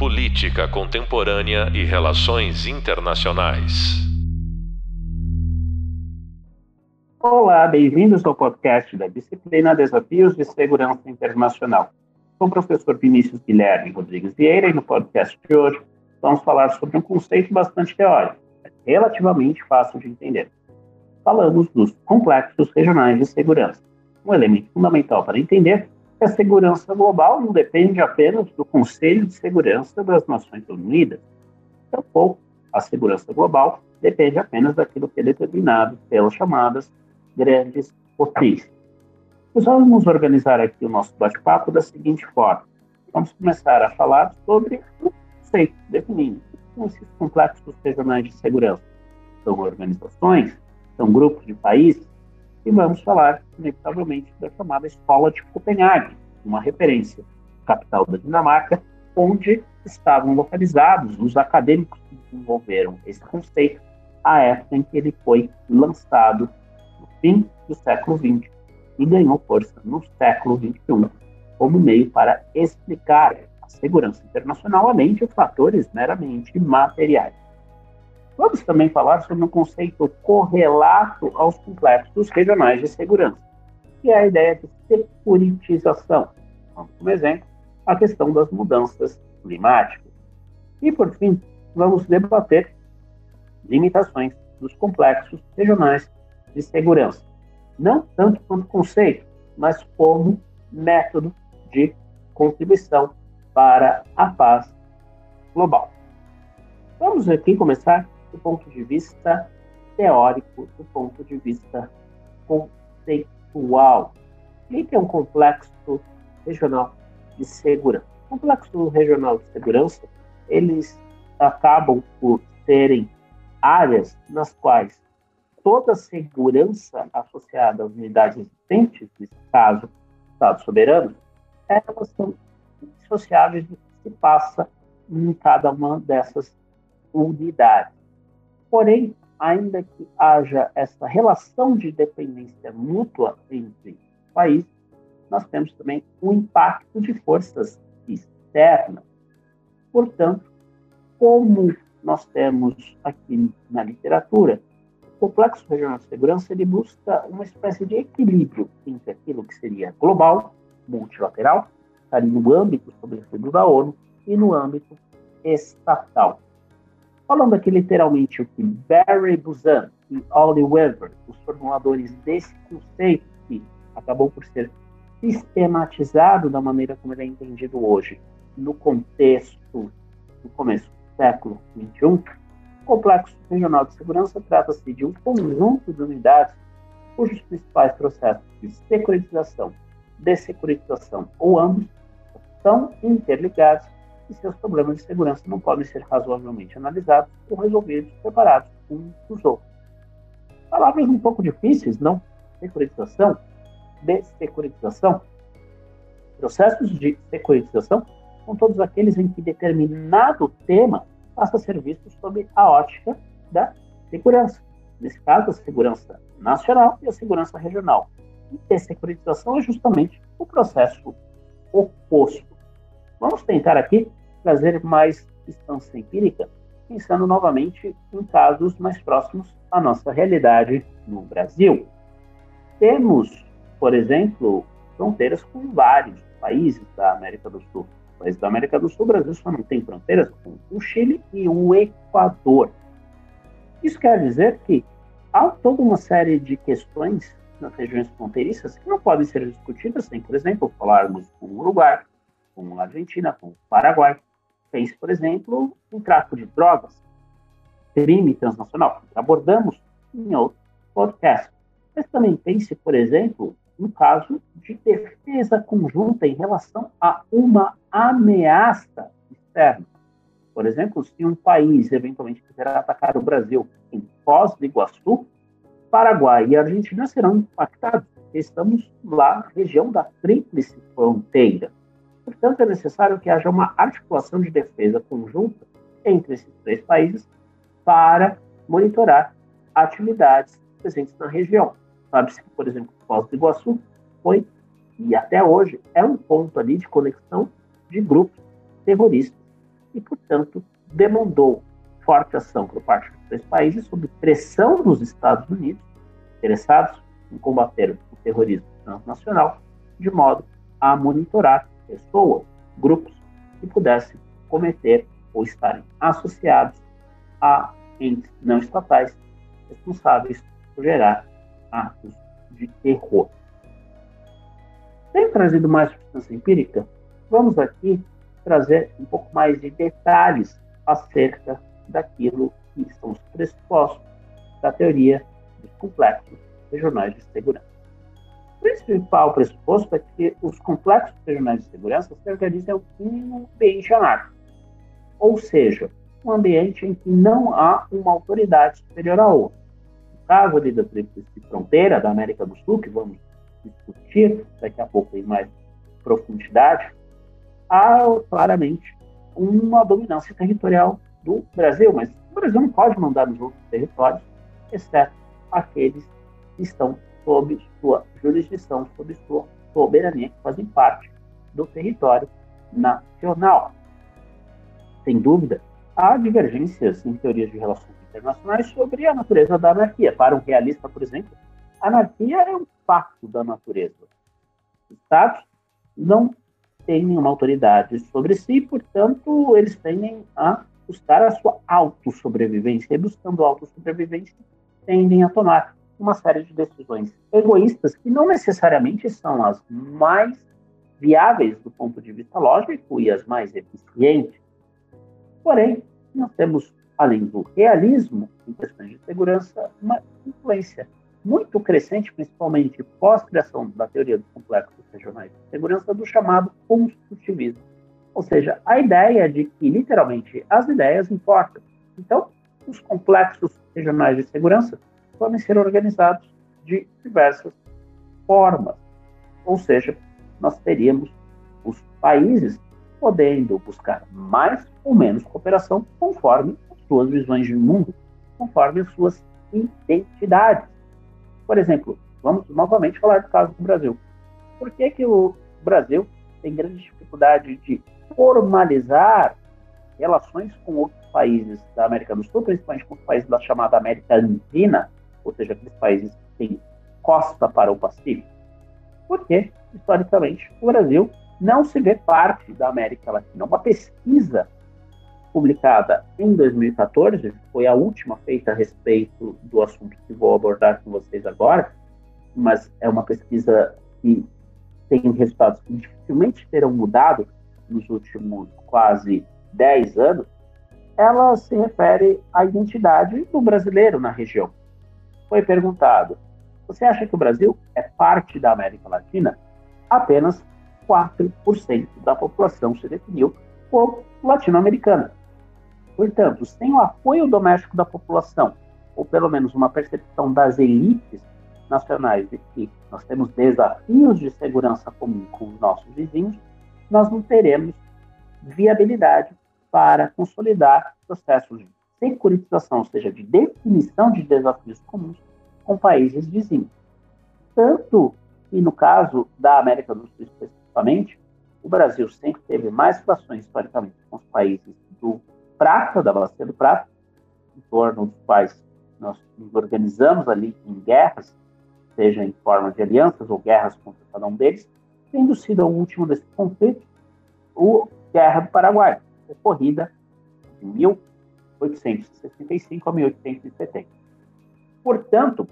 Política Contemporânea e Relações Internacionais. Olá, bem-vindos ao podcast da disciplina Desafios de Segurança Internacional. Sou o professor Vinícius Guilherme Rodrigues Vieira e no podcast de hoje vamos falar sobre um conceito bastante teórico, relativamente fácil de entender. Falamos dos complexos regionais de segurança, um elemento fundamental para entender que a segurança global não depende apenas do Conselho de Segurança das Nações Unidas. Tampouco a segurança global depende apenas daquilo que é determinado pelas chamadas grandes potências. Nós vamos organizar aqui o nosso bate-papo da seguinte forma. Vamos começar a falar sobre o conceito, definindo esses complexos regionais de segurança. São organizações, são grupos de países, e vamos falar, inevitavelmente, da chamada Escola de Copenhague, uma referência, capital da Dinamarca, onde estavam localizados os acadêmicos que desenvolveram esse conceito à época em que ele foi lançado no fim do século XX e ganhou força no século XXI como meio para explicar a segurança internacional, além de fatores meramente materiais. Vamos também falar sobre um conceito correlato aos complexos regionais de segurança, que é a ideia de securitização. Como exemplo, a questão das mudanças climáticas. E, por fim, vamos debater limitações dos complexos regionais de segurança, não tanto como conceito, mas como método de contribuição para a paz global. Vamos aqui começar do ponto de vista teórico, do ponto de vista conceitual. Que é um complexo regional de segurança? Complexo regional de segurança, eles acabam por serem áreas nas quais toda a segurança associada às unidades existentes, nesse caso, Estados soberanos, elas são associáveis do que se passa em cada uma dessas unidades. Porém, ainda que haja essa relação de dependência mútua entre países, nós temos também o impacto de forças externas. Portanto, como nós temos aqui na literatura, o complexo regional de segurança ele busca uma espécie de equilíbrio entre aquilo que seria global, multilateral, ali no âmbito, sobretudo, da ONU, e no âmbito estatal. Falando aqui literalmente o que Barry Buzan e Ollie Weber, os formuladores desse conceito, que acabou por ser sistematizado da maneira como ele é entendido hoje, no contexto do começo do século XXI, o complexo regional de segurança trata-se de um conjunto de unidades cujos principais processos de securitização, dessecuritização ou ambos são interligados e seus problemas de segurança não podem ser razoavelmente analisados ou resolvidos separados uns dos outros. Palavras um pouco difíceis, não? Securitização, dessecuritização. Processos de securitização são todos aqueles em que determinado tema passa a ser visto sob a ótica da segurança. Nesse caso, a segurança nacional e a segurança regional. E dessecuritização é justamente o processo oposto. Vamos tentar aqui trazer mais distância empírica, pensando novamente em casos mais próximos à nossa realidade no Brasil. Temos, por exemplo, fronteiras com vários países da América do Sul. Países da América do Sul, o Brasil só não tem fronteiras com o Chile e o Equador. Isso quer dizer que há toda uma série de questões nas regiões fronteiriças que não podem ser discutidas sem, por exemplo, falarmos com o Uruguai, com a Argentina, com o Paraguai, fez, por exemplo, um tráfico de drogas, crime transnacional, que abordamos em outro podcast. Mas também pense, por exemplo, no caso de defesa conjunta em relação a uma ameaça externa. Por exemplo, se um país eventualmente quiser atacar o Brasil em Foz do Iguaçu, Paraguai e Argentina serão impactados, porque estamos lá, região da tríplice fronteira. Portanto, é necessário que haja uma articulação de defesa conjunta entre esses três países para monitorar atividades presentes na região. Sabe-se que, por exemplo, Foz do Iguaçu foi, e até hoje, é um ponto ali de conexão de grupos terroristas e, portanto, demandou forte ação por parte dos três países sob pressão dos Estados Unidos, interessados em combater o terrorismo transnacional, de modo a monitorar pessoas, grupos que pudessem cometer ou estarem associados a entes não estatais responsáveis por gerar atos de terror. Tendo trazido mais substância empírica, vamos aqui trazer um pouco mais de detalhes acerca daquilo que são os pressupostos da teoria dos complexos regionais de segurança. Principal pressuposto é que os complexos regionais de segurança se organizam em um ambiente anárquico, ou seja, um ambiente em que não há uma autoridade superior a outra. No caso ali da tríplice fronteira da América do Sul, que vamos discutir daqui a pouco em mais profundidade, há claramente uma dominância territorial do Brasil, mas o Brasil não pode mandar nos outros territórios, exceto aqueles que estão sob sua jurisdição, sob sua soberania, que fazem parte do território nacional. Sem dúvida, há divergências em teorias de relações internacionais sobre a natureza da anarquia. Para um realista, por exemplo, a anarquia é um fato da natureza. Os Estados não têm nenhuma autoridade sobre si, portanto, eles tendem a buscar a sua autossobrevivência, e buscando autossobrevivência, tendem a tomar uma série de decisões egoístas que não necessariamente são as mais viáveis do ponto de vista lógico e as mais eficientes. Porém, nós temos, além do realismo em questões de segurança, uma influência muito crescente, principalmente pós-criação da teoria dos complexos regionais de segurança, do chamado construtivismo. Ou seja, a ideia de que, literalmente, as ideias importam. Então, os complexos regionais de segurança podem ser organizados de diversas formas. Ou seja, nós teríamos os países podendo buscar mais ou menos cooperação conforme as suas visões de mundo, conforme as suas identidades. Por exemplo, vamos novamente falar do caso do Brasil. Por que, que o Brasil tem grande dificuldade de formalizar relações com outros países da América do Sul, principalmente com os países da chamada América Andina, ou seja, aqueles países que têm costa para o Pacífico? Porque, historicamente, o Brasil não se vê parte da América Latina. Uma pesquisa publicada em 2014, foi a última feita a respeito do assunto que vou abordar com vocês agora, mas é uma pesquisa que tem resultados que dificilmente terão mudado nos últimos quase 10 anos, ela se refere à identidade do brasileiro na região. Foi perguntado: você acha que o Brasil é parte da América Latina? Apenas 4% da população se definiu como latino-americana. Portanto, sem o apoio doméstico da população, ou pelo menos uma percepção das elites nacionais de que nós temos desafios de segurança comum com os nossos vizinhos, nós não teremos viabilidade para consolidar processos securitização, ou seja, de definição de desafios comuns com países vizinhos. Tanto que, no caso da América do Sul especificamente, o Brasil sempre teve mais relações, historicamente, com os países do Prata, da Bacia do Prata, em torno dos quais nós nos organizamos ali em guerras, seja em forma de alianças ou guerras contra cada um deles, tendo sido o último desses conflitos, o Guerra do Paraguai, ocorrida de 1865 a 1870. Portanto,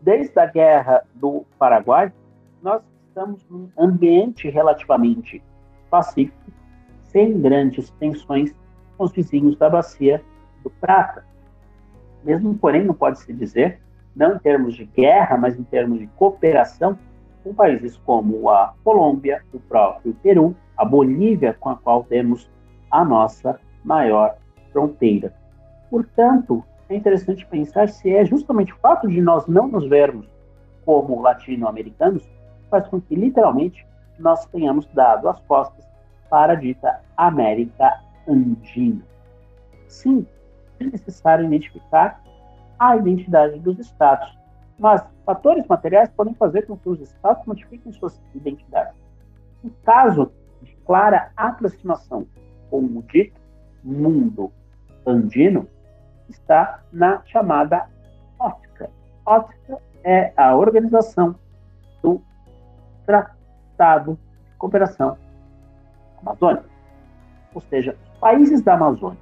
desde a Guerra do Paraguai, nós estamos num ambiente relativamente pacífico, sem grandes tensões com os vizinhos da Bacia do Prata. Mesmo, porém, não pode se dizer, não em termos de guerra, mas em termos de cooperação, com países como a Colômbia, o próprio Peru, a Bolívia, com a qual temos a nossa maior fronteira. Portanto, é interessante pensar se é justamente o fato de nós não nos vermos como latino-americanos faz com que, literalmente, nós tenhamos dado as costas para a dita América Andina. Sim, é necessário identificar a identidade dos estados, mas fatores materiais podem fazer com que os estados modifiquem suas identidades. Em caso de clara aproximação com o dito, mundo andino está na chamada OTCA. OTCA é a organização do Tratado de Cooperação Amazônica, ou seja, países da Amazônia.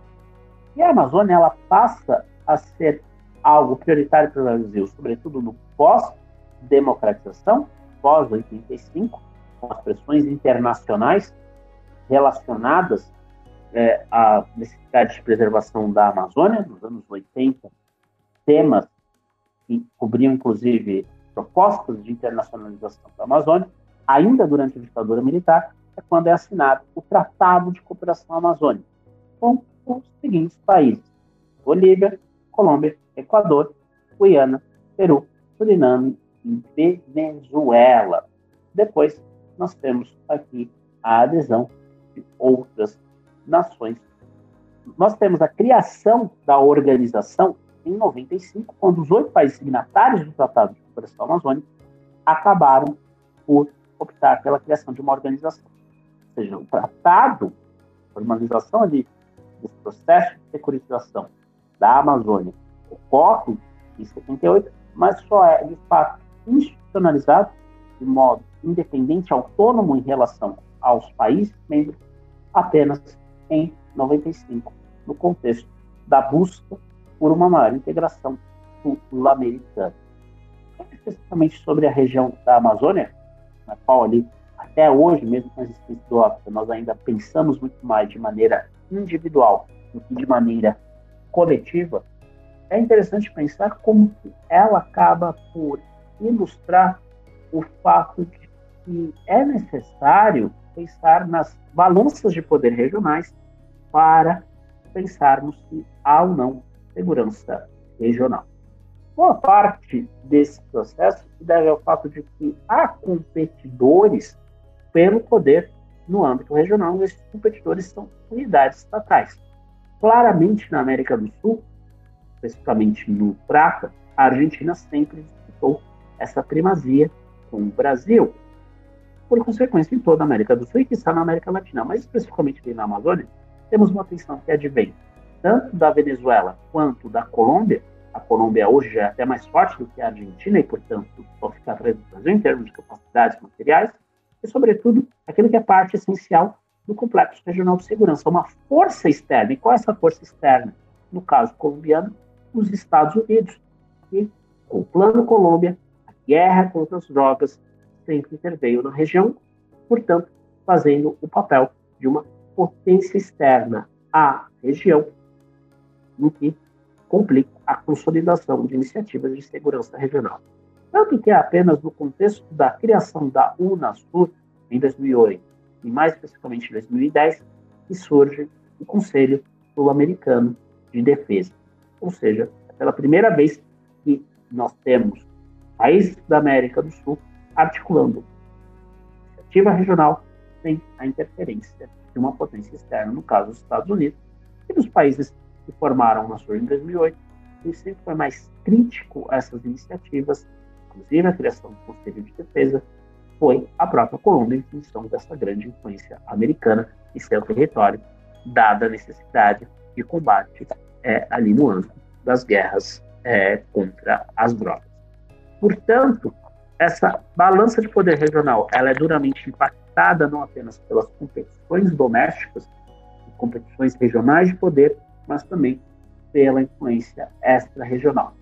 E a Amazônia ela passa a ser algo prioritário para o Brasil, sobretudo no pós-democratização, pós-85, com as pressões internacionais relacionadas é, à necessidade de preservação da Amazônia, nos anos 80, temas que cobriam, inclusive, propostas de internacionalização da Amazônia, ainda durante a ditadura militar, é quando é assinado o Tratado de Cooperação Amazônica, com os seguintes países: Bolívia, Colômbia, Equador, Guiana, Peru, Suriname e Venezuela. Depois, nós temos aqui a adesão de outras nações. Nós temos a criação da organização em 95, quando os oito países signatários do Tratado de Cooperação Amazônica acabaram por optar pela criação de uma organização. Ou seja, o tratado, a formalização ali desse processo de securitização da Amazônia ocorre em 78, mas só é, de fato, institucionalizado de modo independente, autônomo em relação aos países membros, apenas em 95, no contexto da busca por uma maior integração sul-americana. Especificamente sobre a região da Amazônia, na qual ali, até hoje, mesmo com a existência do óbito, nós ainda pensamos muito mais de maneira individual do que de maneira coletiva, é interessante pensar como ela acaba por ilustrar o fato de que é necessário pensar nas balanças de poder regionais para pensarmos se há ou não segurança regional. Boa parte desse processo se deve ao fato de que há competidores pelo poder no âmbito regional, e esses competidores são unidades estatais. Claramente, na América do Sul, especificamente no Prata, a Argentina sempre disputou essa primazia com o Brasil. Por consequência, em toda a América do Sul e que está na América Latina, mas especificamente na Amazônia, temos uma tensão que advém tanto da Venezuela quanto da Colômbia. A Colômbia hoje é até mais forte do que a Argentina e, portanto, pode ficar atrás do Brasil em termos de capacidades materiais e, sobretudo, aquilo que é parte essencial do complexo regional de segurança, uma força externa. E qual é essa força externa? No caso colombiano, os Estados Unidos, que, com o Plano Colômbia, a guerra contra as drogas sempre interveio na região, portanto, fazendo o papel de uma potência externa à região, o que complica a consolidação de iniciativas de segurança regional. Tanto que é apenas no contexto da criação da UNASUR, em 2008, e mais especificamente em 2010, que surge o Conselho Sul-Americano de Defesa. Ou seja, é pela primeira vez que nós temos países da América do Sul articulando iniciativa regional sem a interferência de uma potência externa, no caso, os Estados Unidos, e dos países que formaram uma SUR em 2008, ele sempre foi mais crítico a essas iniciativas, inclusive a criação do Conselho de Defesa, foi a própria Colômbia em função dessa grande influência americana em seu território, dada a necessidade de combate é, ali no âmbito das guerras é, contra as drogas. Portanto, essa balança de poder regional ela é duramente impactada não apenas pelas competições domésticas, competições regionais de poder, mas também pela influência extra-regional.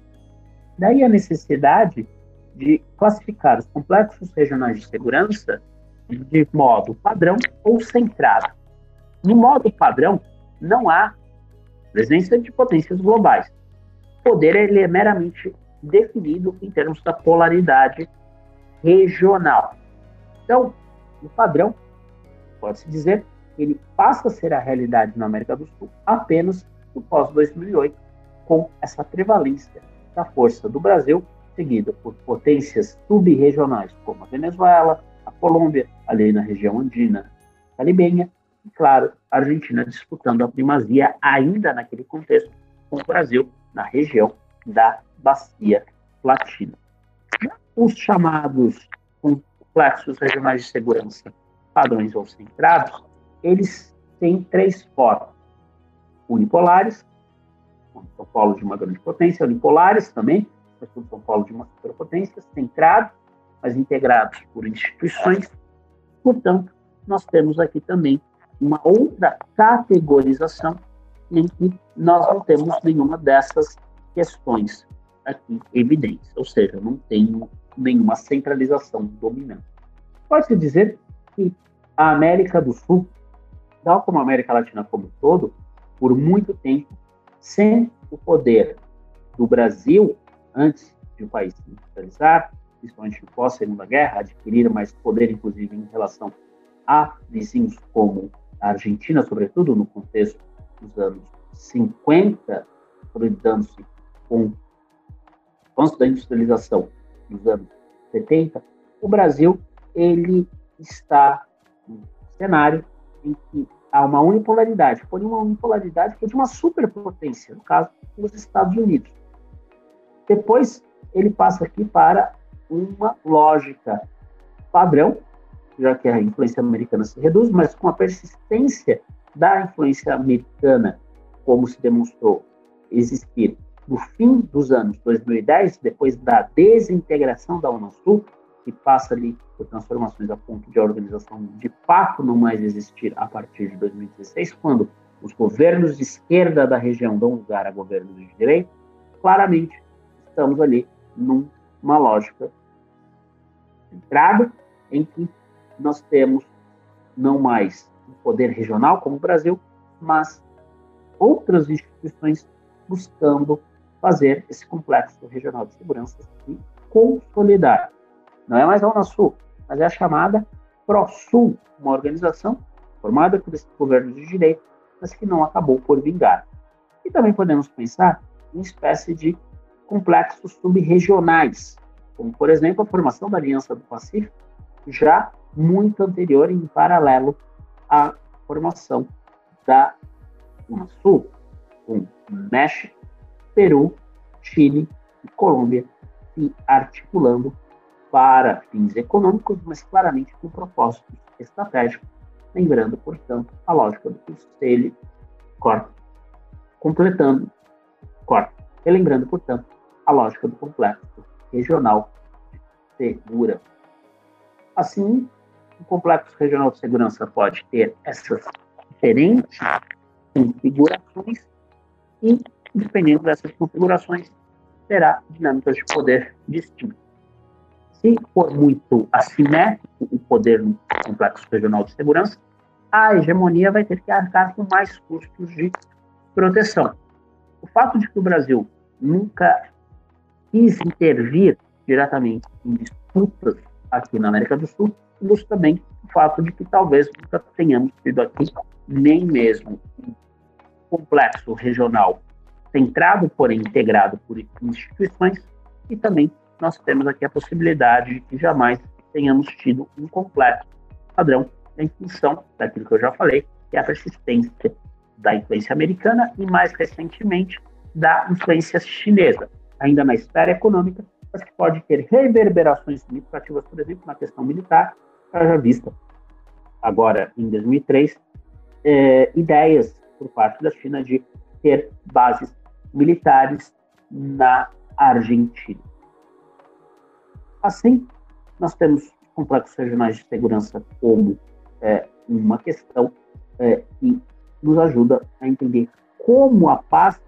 Daí a necessidade de classificar os complexos regionais de segurança de modo padrão ou centrado. No modo padrão, não há presença de potências globais. O poder ele é meramente definido em termos da polaridade regional. Então, o padrão, pode-se dizer, ele passa a ser a realidade na América do Sul apenas no pós-2008, com essa prevalência da força do Brasil, seguida por potências subregionais como a Venezuela, a Colômbia, ali na região andina caribenha, e, claro, a Argentina disputando a primazia ainda naquele contexto com o Brasil na região da Bacia Latina. Os chamados complexos regionais de segurança padrões ou centrados, eles têm três formas. unipolares, são polos de uma grande potência, unipolares também, são polos de uma superpotência, centrados, mas integrados por instituições. Portanto, nós temos aqui também uma outra categorização em que nós não temos nenhuma dessas questões aqui evidentes, ou seja, não tem nenhuma centralização dominante. Pode-se dizer que a América do Sul, tal como a América Latina como um todo, por muito tempo, sem o poder do Brasil, antes de o país se industrializar, principalmente pós Segunda Guerra, adquirir mais poder, inclusive, em relação a vizinhos como a Argentina, sobretudo no contexto dos anos 50, consolidando-se com o da industrialização dos anos 70, o Brasil ele está um cenário em que há uma unipolaridade, porém uma unipolaridade que é de uma superpotência, no caso dos Estados Unidos. Depois ele passa aqui para uma lógica padrão, já que a influência americana se reduz, mas com a persistência da influência americana, como se demonstrou existir no fim dos anos 2010, depois da desintegração da Unasul, que passa ali por transformações a ponto de a organização de fato não mais existir a partir de 2016, quando os governos de esquerda da região dão lugar a governos de direita, claramente estamos ali numa lógica centrada em que nós temos não mais um poder regional como o Brasil, mas outras instituições buscando fazer esse complexo regional de segurança e consolidar. Não é mais a Unasul, mas é a chamada ProSul, uma organização formada por esses governos de direito, mas que não acabou por vingar. E também podemos pensar em espécie de complexos subregionais, como, por exemplo, a formação da Aliança do Pacífico, já muito anterior em paralelo à formação da Unasul, com México, Peru, Chile e Colômbia se articulando para fins econômicos, mas claramente com propósitos estratégicos, lembrando, portanto, a lógica do conselho corta, completando, corta, e lembrando, portanto, a lógica do complexo regional de segurança. Assim, o complexo regional de segurança pode ter essas diferentes configurações e dependendo dessas configurações, terá dinâmicas de poder distintas. Se for muito assimétrico o poder no complexo regional de segurança, a hegemonia vai ter que arcar com mais custos de proteção. O fato de que o Brasil nunca quis intervir diretamente em disputas aqui na América do Sul, ilustra também o fato de que talvez nunca tenhamos tido aqui nem mesmo um complexo regional centrado, porém integrado por instituições, e também nós temos aqui a possibilidade de que jamais tenhamos tido um completo padrão em função daquilo que eu já falei, que é a persistência da influência americana e, mais recentemente, da influência chinesa, ainda na esfera econômica, mas que pode ter reverberações significativas, por exemplo, na questão militar, já vista agora em 2003, é, ideias por parte da China de ter bases militares na Argentina. Assim, nós temos complexos regionais de segurança como é, uma questão é, que nos ajuda a entender como a paz,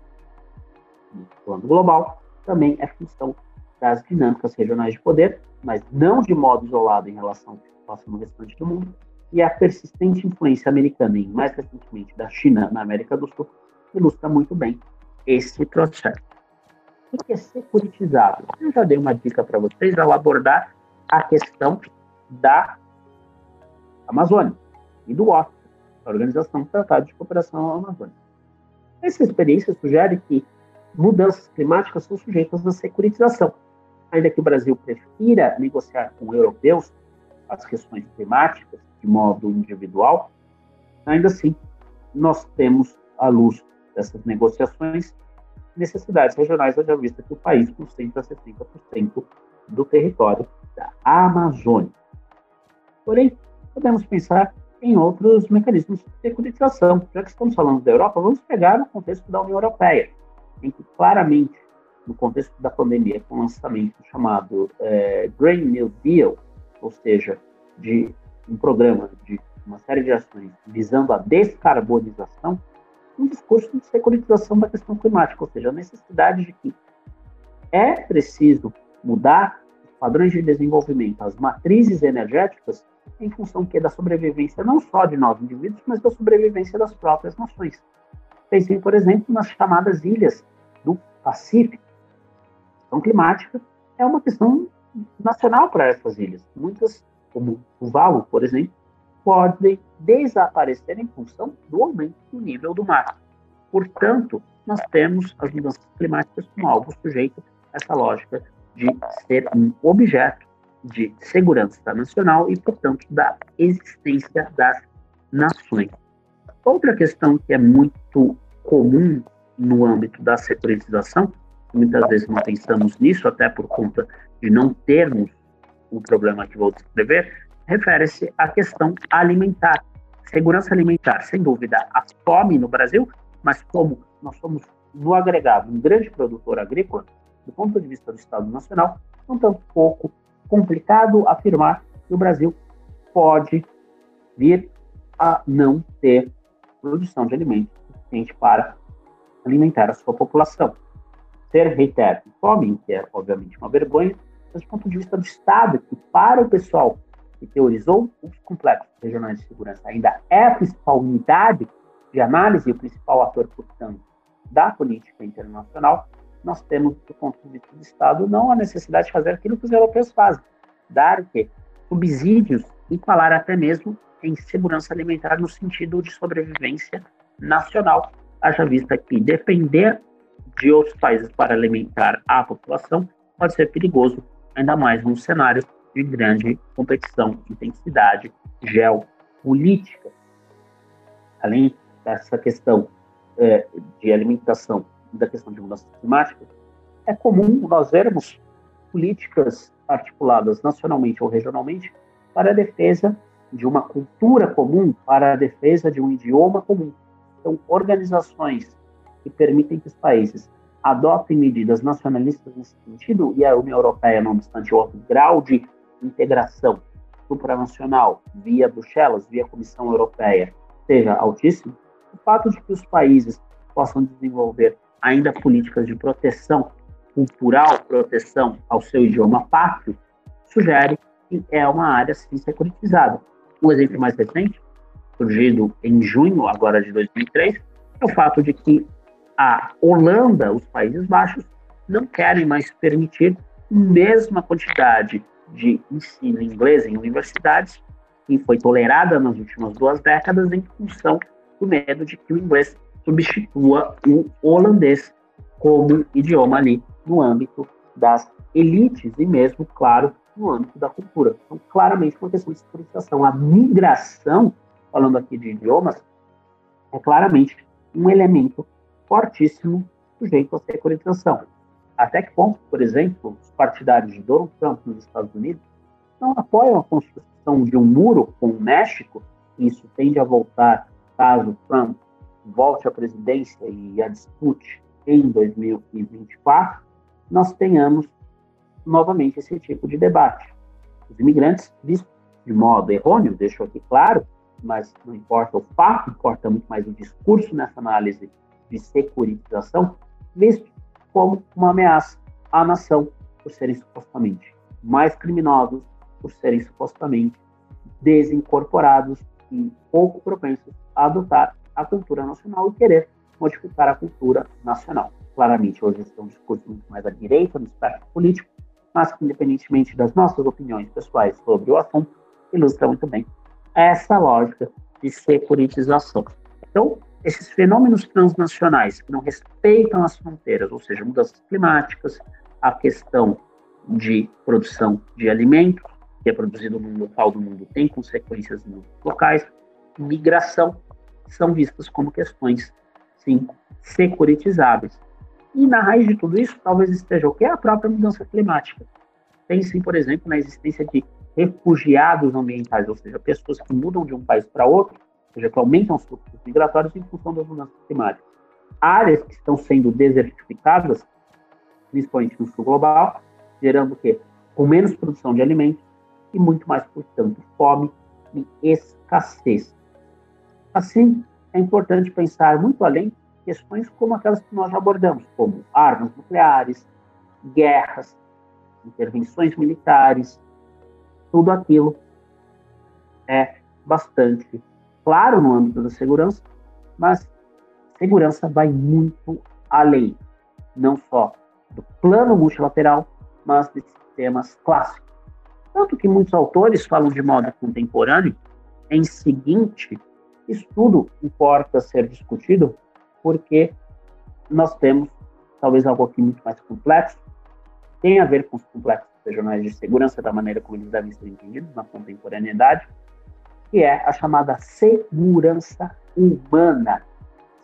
no plano global, também é função das dinâmicas regionais de poder, mas não de modo isolado em relação ao que se passa no restante do mundo, e a persistente influência americana e, mais recentemente, da China na América do Sul, ilustra muito bem esse processo. O que é securitizado? Eu já dei uma dica para vocês ao abordar a questão da Amazônia e do OTA, a Organização do Tratado de Cooperação Amazônica. Essa experiência sugere que mudanças climáticas são sujeitas à securitização. Ainda que o Brasil prefira negociar com europeus as questões climáticas de modo individual, ainda assim, nós temos, à luz dessas negociações, necessidades regionais, haja vista que o país concentra 60% do território da Amazônia. Porém, podemos pensar em outros mecanismos de securitização. Já que estamos falando da Europa, vamos pegar no contexto da União Europeia, em que claramente, no contexto da pandemia, com o lançamento chamado é, Green New Deal, ou seja, de um programa de uma série de ações visando a descarbonização, um discurso de securitização da questão climática, ou seja, a necessidade de que é preciso mudar os padrões de desenvolvimento, as matrizes energéticas, em função que da sobrevivência não só de nós indivíduos, mas da sobrevivência das próprias nações. Pensem, por exemplo, nas chamadas ilhas do Pacífico. A questão climática é uma questão nacional para essas ilhas. Muitas, como o Valo, por exemplo, podem desaparecer em função do aumento do nível do mar. Portanto, nós temos as mudanças climáticas como algo sujeito a essa lógica de ser um objeto de segurança nacional e, portanto, da existência das nações. Outra questão que é muito comum no âmbito da securitização, muitas vezes não pensamos nisso, até por conta de não termos o problema que vou descrever, refere-se à questão alimentar. Segurança alimentar, sem dúvida, a fome no Brasil, mas como nós somos, no agregado, um grande produtor agrícola, do ponto de vista do Estado Nacional, não tão pouco complicado afirmar que o Brasil pode vir a não ter produção de alimentos suficiente para alimentar a sua população. Ser, reitero, fome, que é obviamente uma vergonha, mas do ponto de vista do Estado, que para o pessoal que teorizou os complexos regionais de segurança. Ainda é a principal unidade de análise e o principal ator, portanto, da política internacional, nós temos, do ponto de vista do Estado, não a necessidade de fazer aquilo que os europeus fazem, dar que subsídios e falar até mesmo em segurança alimentar no sentido de sobrevivência nacional, haja vista que depender de outros países para alimentar a população pode ser perigoso, ainda mais num cenário de grande competição, intensidade geopolítica. Além dessa questão é, de alimentação e da questão de mudança climática, é comum nós vermos políticas articuladas nacionalmente ou regionalmente para a defesa de uma cultura comum, para a defesa de um idioma comum. Então, organizações que permitem que os países adotem medidas nacionalistas nesse sentido, e a União Europeia, não obstante o grau de integração supranacional via Bruxelas, via Comissão Europeia, seja altíssimo, o fato de que os países possam desenvolver ainda políticas de proteção cultural, proteção ao seu idioma pátrio, sugere que é uma área sim securitizada. Um exemplo mais recente, surgido em junho agora de 2003, é o fato de que a Holanda, os Países Baixos, não querem mais permitir a mesma quantidade de ensino inglês em universidades, que foi tolerada nas últimas duas décadas em função do medo de que o inglês substitua o holandês como idioma ali no âmbito das elites e mesmo, claro, no âmbito da cultura. Então, claramente, uma questão de securitização. A migração, falando aqui de idiomas, é claramente um elemento fortíssimo sujeito à securitização. Até que ponto, por exemplo, os partidários de Donald Trump nos Estados Unidos não apoiam a construção de um muro com o México, e isso tende a voltar caso Trump volte à presidência e a dispute em 2024, nós tenhamos novamente esse tipo de debate. Os imigrantes, vistos de modo errôneo, deixo aqui claro, mas não importa o fato, importa muito mais o discurso nessa análise de securitização, visto como uma ameaça à nação por serem supostamente mais criminosos, por serem supostamente desincorporados e pouco propensos a adotar a cultura nacional e querer modificar a cultura nacional. Claramente, hoje é um discurso muito mais à direita no espectro político, mas que, independentemente das nossas opiniões pessoais sobre o assunto, ilustra muito bem essa lógica de securitização. Então, esses fenômenos transnacionais que não respeitam as fronteiras, ou seja, mudanças climáticas, a questão de produção de alimentos, que é produzido num local do mundo, tem consequências nos locais, migração, são vistas como questões, sim, securitizáveis. E na raiz de tudo isso, talvez esteja o que? A própria mudança climática. Pensem, por exemplo, na existência de refugiados ambientais, ou seja, pessoas que mudam de um país para outro, ou seja, que aumentam os fluxos migratórios em função das mudanças climáticas. Áreas que estão sendo desertificadas, principalmente no sul global, gerando o quê? Com menos produção de alimentos e muito mais, portanto, fome e escassez. Assim, é importante pensar muito além questões como aquelas que nós já abordamos, como armas nucleares, guerras, intervenções militares, tudo aquilo é bastante claro no âmbito da segurança, mas segurança vai muito além, não só do plano multilateral, mas de sistemas clássicos. Tanto que muitos autores falam de modo contemporâneo em seguinte, isso tudo importa ser discutido porque nós temos talvez algo aqui muito mais complexo, tem a ver com os complexos regionais de segurança, da maneira como eles devem ser entendidos na contemporaneidade, que é a chamada segurança humana.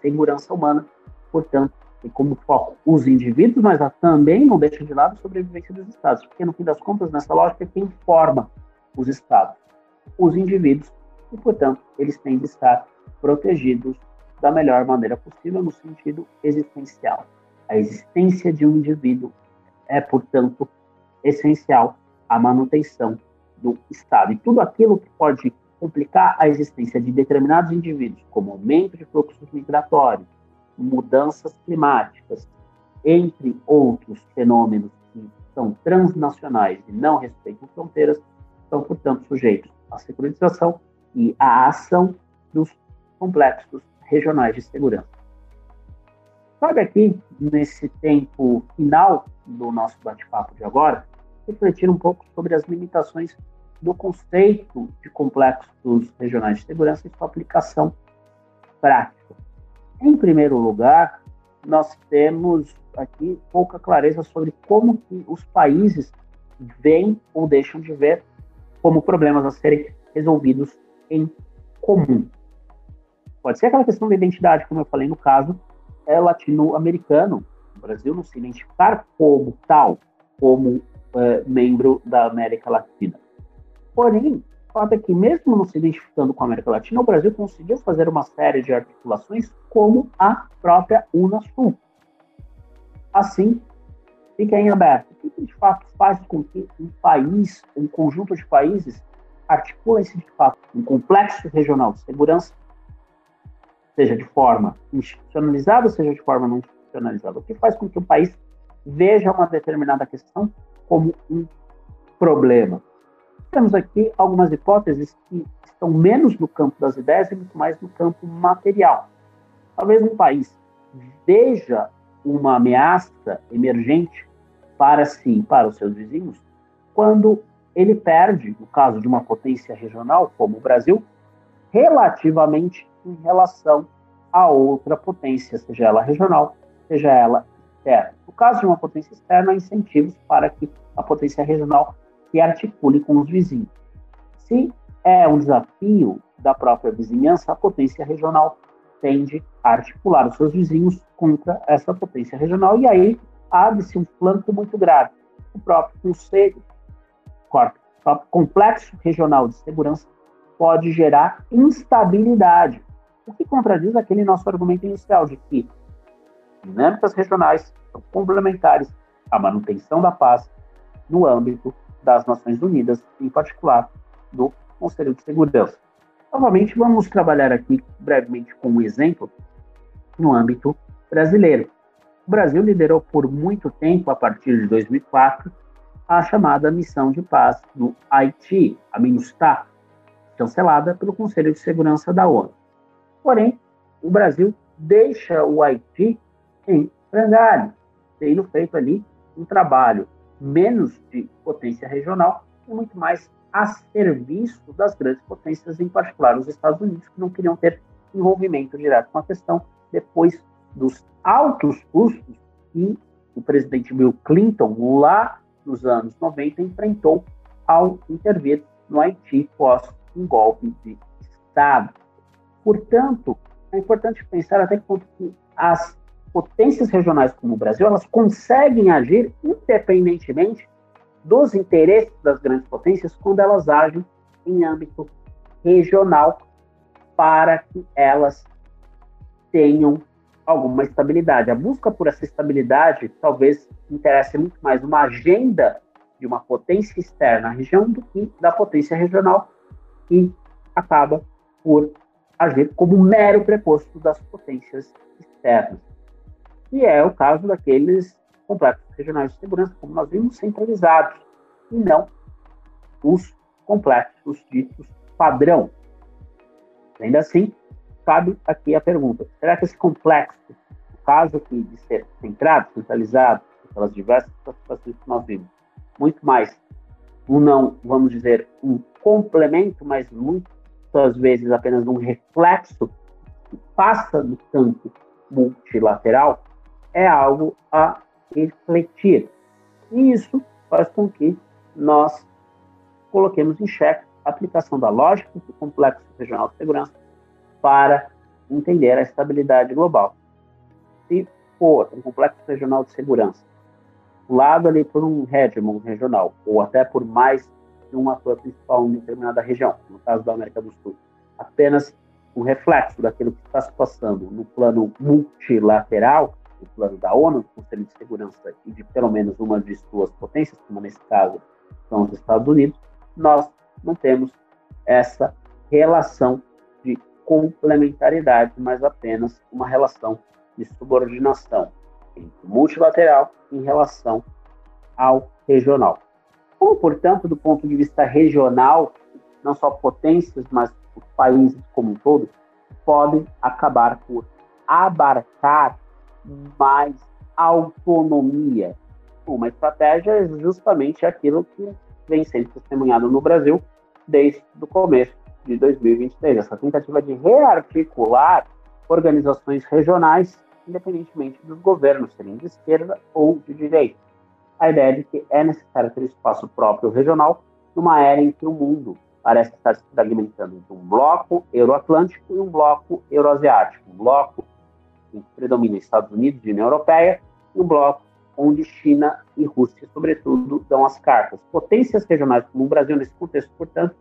Segurança humana, portanto, tem como foco os indivíduos, mas também não deixa de lado a sobrevivência dos Estados, porque no fim das contas, nessa lógica, quem forma os Estados? Os indivíduos, e portanto, eles têm de estar protegidos da melhor maneira possível no sentido existencial. A existência de um indivíduo é, portanto, essencial à manutenção do Estado. E tudo aquilo que pode complicar a existência de determinados indivíduos, como aumento de fluxos migratórios, mudanças climáticas, entre outros fenômenos que são transnacionais e não respeitam fronteiras, são, portanto, sujeitos à securitização e à ação dos complexos regionais de segurança. Cabe aqui, nesse tempo final do nosso bate-papo de agora, refletir um pouco sobre as limitações do conceito de complexos regionais de segurança e sua aplicação prática. Em primeiro lugar, nós temos aqui pouca clareza sobre como que os países veem ou deixam de ver como problemas a serem resolvidos em comum. Pode ser aquela questão da identidade, como eu falei no caso é latino-americano. O Brasil não se identificar como tal, como é, membro da América Latina. Porém, fato é que, mesmo não se identificando com a América Latina, o Brasil conseguiu fazer uma série de articulações, como a própria Unasul. Assim, fica em aberto. O que de fato faz com que um país, um conjunto de países, articula-se de fato um complexo regional de segurança seja de forma institucionalizada, seja de forma não institucionalizada, o que faz com que o país veja uma determinada questão como um problema. Temos aqui algumas hipóteses que estão menos no campo das ideias e muito mais no campo material. Talvez um país veja uma ameaça emergente para si e para os seus vizinhos quando ele perde, no caso de uma potência regional como o Brasil, relativamente em relação a outra potência, seja ela regional, seja ela externa. No caso de uma potência externa, há incentivos para que a potência regional se articule com os vizinhos. Se é um desafio da própria vizinhança, a potência regional tende a articular os seus vizinhos contra essa potência regional, e aí abre-se um flanco muito grave. O próprio Conselho, o próprio Complexo Regional de Segurança, pode gerar instabilidade, o que contradiz aquele nosso argumento inicial de que dinâmicas regionais são complementares à manutenção da paz no âmbito das Nações Unidas, em particular do Conselho de Segurança. Novamente, vamos trabalhar aqui brevemente com um exemplo no âmbito brasileiro. O Brasil liderou por muito tempo, a partir de 2004, a chamada Missão de Paz no Haiti, a MINUSTAH, cancelada pelo Conselho de Segurança da ONU. Porém, o Brasil deixa o Haiti em frangalho, tendo feito ali um trabalho menos de potência regional e muito mais a serviço das grandes potências, em particular os Estados Unidos, que não queriam ter envolvimento direto com a questão depois dos altos custos que o presidente Bill Clinton, lá nos anos 90, enfrentou ao intervir no Haiti pós um golpe de Estado. Portanto, é importante pensar até que ponto que as potências regionais como o Brasil, elas conseguem agir independentemente dos interesses das grandes potências quando elas agem em âmbito regional para que elas tenham alguma estabilidade. A busca por essa estabilidade talvez interesse muito mais uma agenda de uma potência externa à região do que da potência regional, que acaba por agir como mero preposto das potências externas. E é o caso daqueles complexos regionais de segurança, como nós vimos, centralizados, e não os complexos ditos padrão. Ainda assim, cabe aqui a pergunta: será que esse complexo, caso aqui de ser centrado, centralizado, pelas diversas situações que nós vimos, muito mais um não, vamos dizer, um complemento, mas muitas vezes apenas um reflexo que passa no campo multilateral, é algo a refletir. E isso faz com que nós coloquemos em xeque a aplicação da lógica do complexo regional de segurança para entender a estabilidade global. Se for um complexo regional de segurança, lado ali por um hegemon regional, ou até por mais de um ator principal em determinada região, no caso da América do Sul, apenas um reflexo daquilo que está se passando no plano multilateral, no plano da ONU, do Conselho de Segurança e de pelo menos uma de suas potências, como nesse caso são os Estados Unidos, nós não temos essa relação complementaridade, mas apenas uma relação de subordinação entre o multilateral em relação ao regional. Como, portanto, do ponto de vista regional, não só potências, mas os países como um todo, podem acabar por abarcar mais autonomia. Uma estratégia é justamente aquilo que vem sendo testemunhado no Brasil desde o começo de 2023, essa tentativa de rearticular organizações regionais, independentemente dos governos serem de esquerda ou de direita. A ideia de que é necessário ter espaço próprio regional numa era em que o mundo parece estar se fragmentando entre um bloco euroatlântico e um bloco euroasiático, um bloco que predomina Estados Unidos e União Europeia, e um bloco onde China e Rússia, sobretudo, dão as cartas. Potências regionais como o Brasil, nesse contexto, portanto,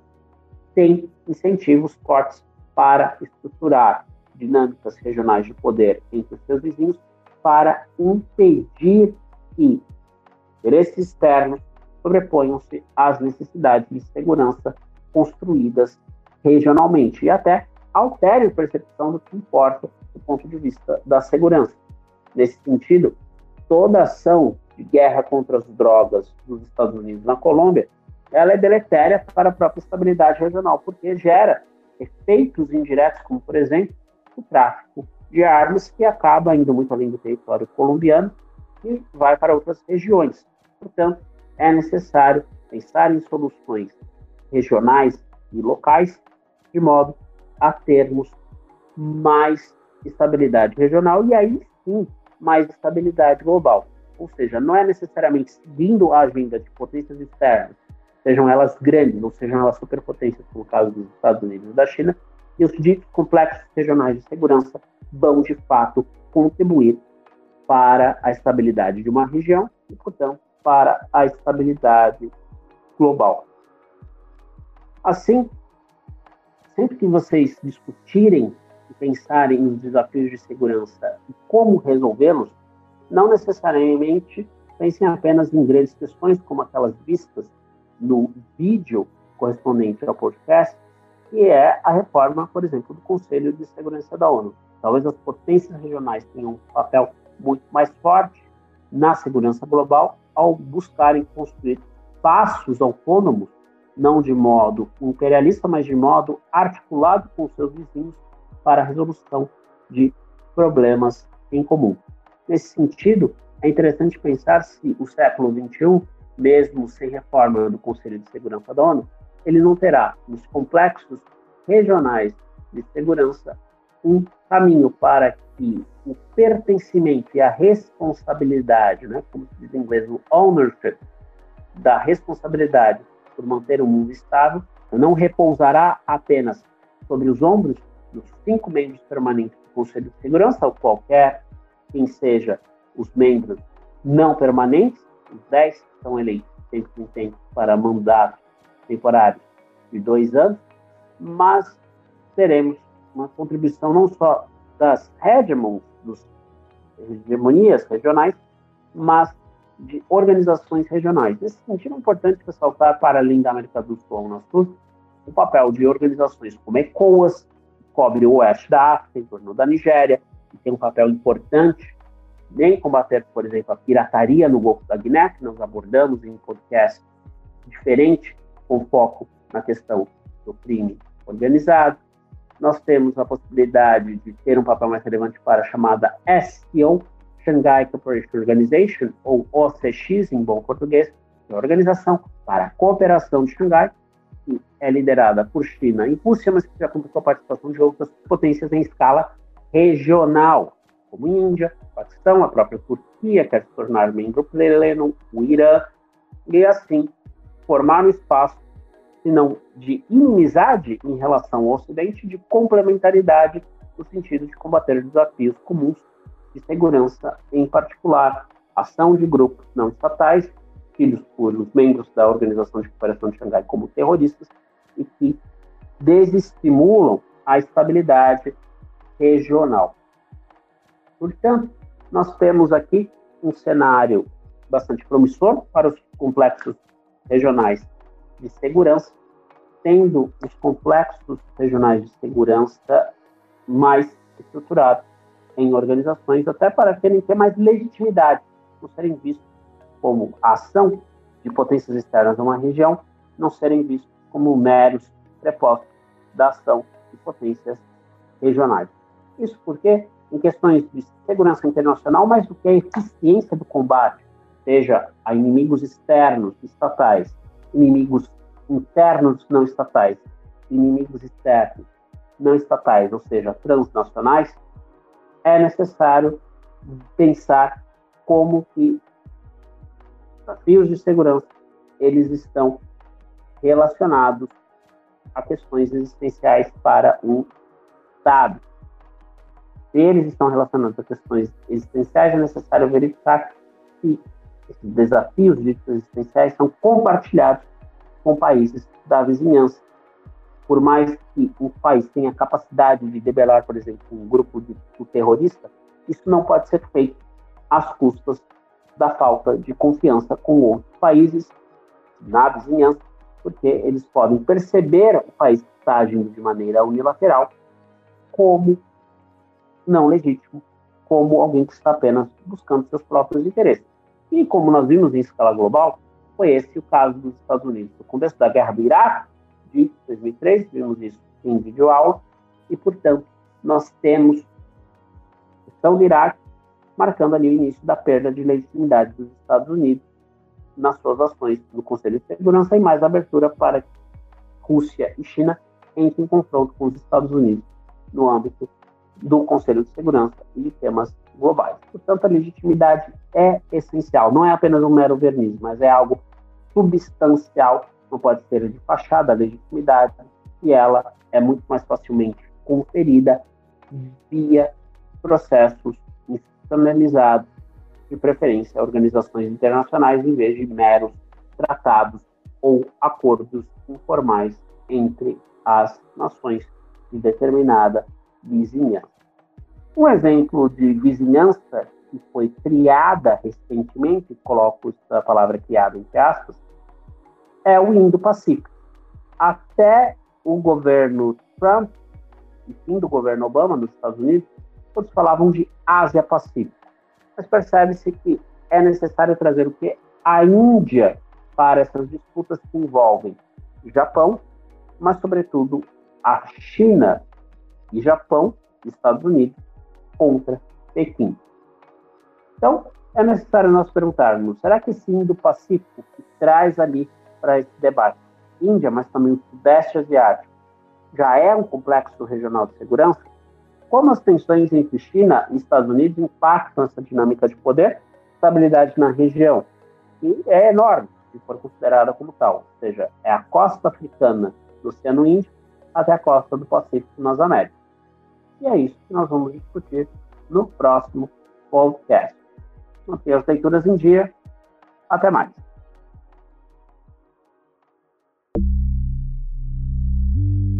tem incentivos fortes para estruturar dinâmicas regionais de poder entre os seus vizinhos para impedir que interesses externos sobreponham-se às necessidades de segurança construídas regionalmente e até altere a percepção do que importa do ponto de vista da segurança. Nesse sentido, toda ação de guerra contra as drogas dos Estados Unidos na Colômbia ela é deletéria para a própria estabilidade regional, porque gera efeitos indiretos, como, por exemplo, o tráfico de armas, que acaba indo muito além do território colombiano e vai para outras regiões. Portanto, é necessário pensar em soluções regionais e locais, de modo a termos mais estabilidade regional e aí sim mais estabilidade global. Ou seja, não é necessariamente seguindo a agenda de potências externas sejam elas grandes ou sejam elas superpotências, como o caso dos Estados Unidos e da China, e os ditos complexos regionais de segurança vão, de fato, contribuir para a estabilidade de uma região e, portanto, para a estabilidade global. Assim, sempre que vocês discutirem e pensarem nos desafios de segurança e como resolvê-los, não necessariamente pensem apenas em grandes questões como aquelas vistas no vídeo correspondente ao podcast, que é a reforma, por exemplo, do Conselho de Segurança da ONU. Talvez as potências regionais tenham um papel muito mais forte na segurança global ao buscarem construir passos autônomos, não de modo imperialista, mas de modo articulado com seus vizinhos para a resolução de problemas em comum. Nesse sentido, é interessante pensar se o século XXI mesmo sem reforma do Conselho de Segurança da ONU, ele não terá nos complexos regionais de segurança um caminho para que o pertencimento e a responsabilidade, né, como se diz em inglês, o ownership da responsabilidade por manter o mundo estável, não repousará apenas sobre os ombros dos cinco membros permanentes do Conselho de Segurança, ou qualquer quem seja os membros não permanentes, os dez são eleitos tempo em tempo para mandatos temporários de dois anos, mas teremos uma contribuição não só das hegemons, das hegemonias regionais, mas de organizações regionais. Nesse sentido, é importante ressaltar, para além da América do Sul Sul, o papel de organizações como ECOAS, que cobre o oeste da África, em torno da Nigéria, que tem um papel importante em combater, por exemplo, a pirataria no Golfo da Guiné, que nós abordamos em um podcast diferente, com foco na questão do crime organizado. Nós temos a possibilidade de ter um papel mais relevante para a chamada SCO, Shanghai Cooperation Organization, ou OCX em bom português, que é a Organização para a Cooperação de Xangai, que é liderada por China e Rússia, mas que já conta com a participação de outras potências em escala regional, como Índia, Paquistão, a própria Turquia quer se tornar membro pleno, o Irã, e assim formar um espaço, se não de inimizade em relação ao Ocidente, de complementaridade no sentido de combater desafios comuns de segurança, em particular ação de grupos não estatais, tidos por os membros da Organização de Cooperação de Xangai como terroristas, e que desestimulam a estabilidade regional. Portanto, nós temos aqui um cenário bastante promissor para os complexos regionais de segurança, tendo os complexos regionais de segurança mais estruturados em organizações, até para terem ter mais legitimidade, não serem vistos como a ação de potências externas a uma região, não serem vistos como meros prepostos da ação de potências regionais. Isso porque, em questões de segurança internacional, mais do que a eficiência do combate, seja a inimigos externos estatais, inimigos internos não estatais, inimigos externos não estatais, ou seja, transnacionais, é necessário pensar como que desafios de segurança eles estão relacionados a questões existenciais para um Estado. Se eles estão relacionados a questões existenciais, é necessário verificar se esses desafios existenciais são compartilhados com países da vizinhança. Por mais que um país tenha capacidade de debelar, por exemplo, um grupo de, de terrorista, isso não pode ser feito às custas da falta de confiança com outros países na vizinhança, porque eles podem perceber o país que está agindo de maneira unilateral como não legítimo, como alguém que está apenas buscando seus próprios interesses. E como nós vimos em escala global, foi esse o caso dos Estados Unidos. No contexto da guerra do Iraque, de 2003, vimos isso em vídeo aula, e, portanto, nós temos a questão do Iraque marcando ali o início da perda de legitimidade dos Estados Unidos nas suas ações no Conselho de Segurança e mais abertura para Rússia e China entrem em confronto com os Estados Unidos no âmbito do Conselho de Segurança e de temas globais. Portanto, a legitimidade é essencial, não é apenas um mero verniz, mas é algo substancial, não pode ser de fachada a legitimidade, e ela é muito mais facilmente conferida via processos institucionalizados, de preferência organizações internacionais, em vez de meros tratados ou acordos informais entre as nações de determinada vizinhança. Um exemplo de vizinhança que foi criada recentemente, coloco a palavra criada entre aspas, é o Indo-Pacífico. Até o governo Trump, e fim do governo Obama nos Estados Unidos, todos falavam de Ásia-Pacífico. Mas percebe-se que é necessário trazer o que? A Índia para essas disputas que envolvem o Japão, mas, sobretudo, a China e Japão, Estados Unidos, contra Pequim. Então, é necessário nós perguntarmos: será que esse Indo-Pacífico que traz ali para esse debate Índia, mas também o Sudeste Asiático, já é um complexo regional de segurança? Como as tensões entre China e Estados Unidos impactam essa dinâmica de poder, estabilidade na região? E é enorme, se for considerada como tal. Ou seja, é a costa africana do Oceano Índico até a costa do Pacífico nas Américas. E é isso que nós vamos discutir no próximo podcast. Mantenha as leituras em dia. Até mais.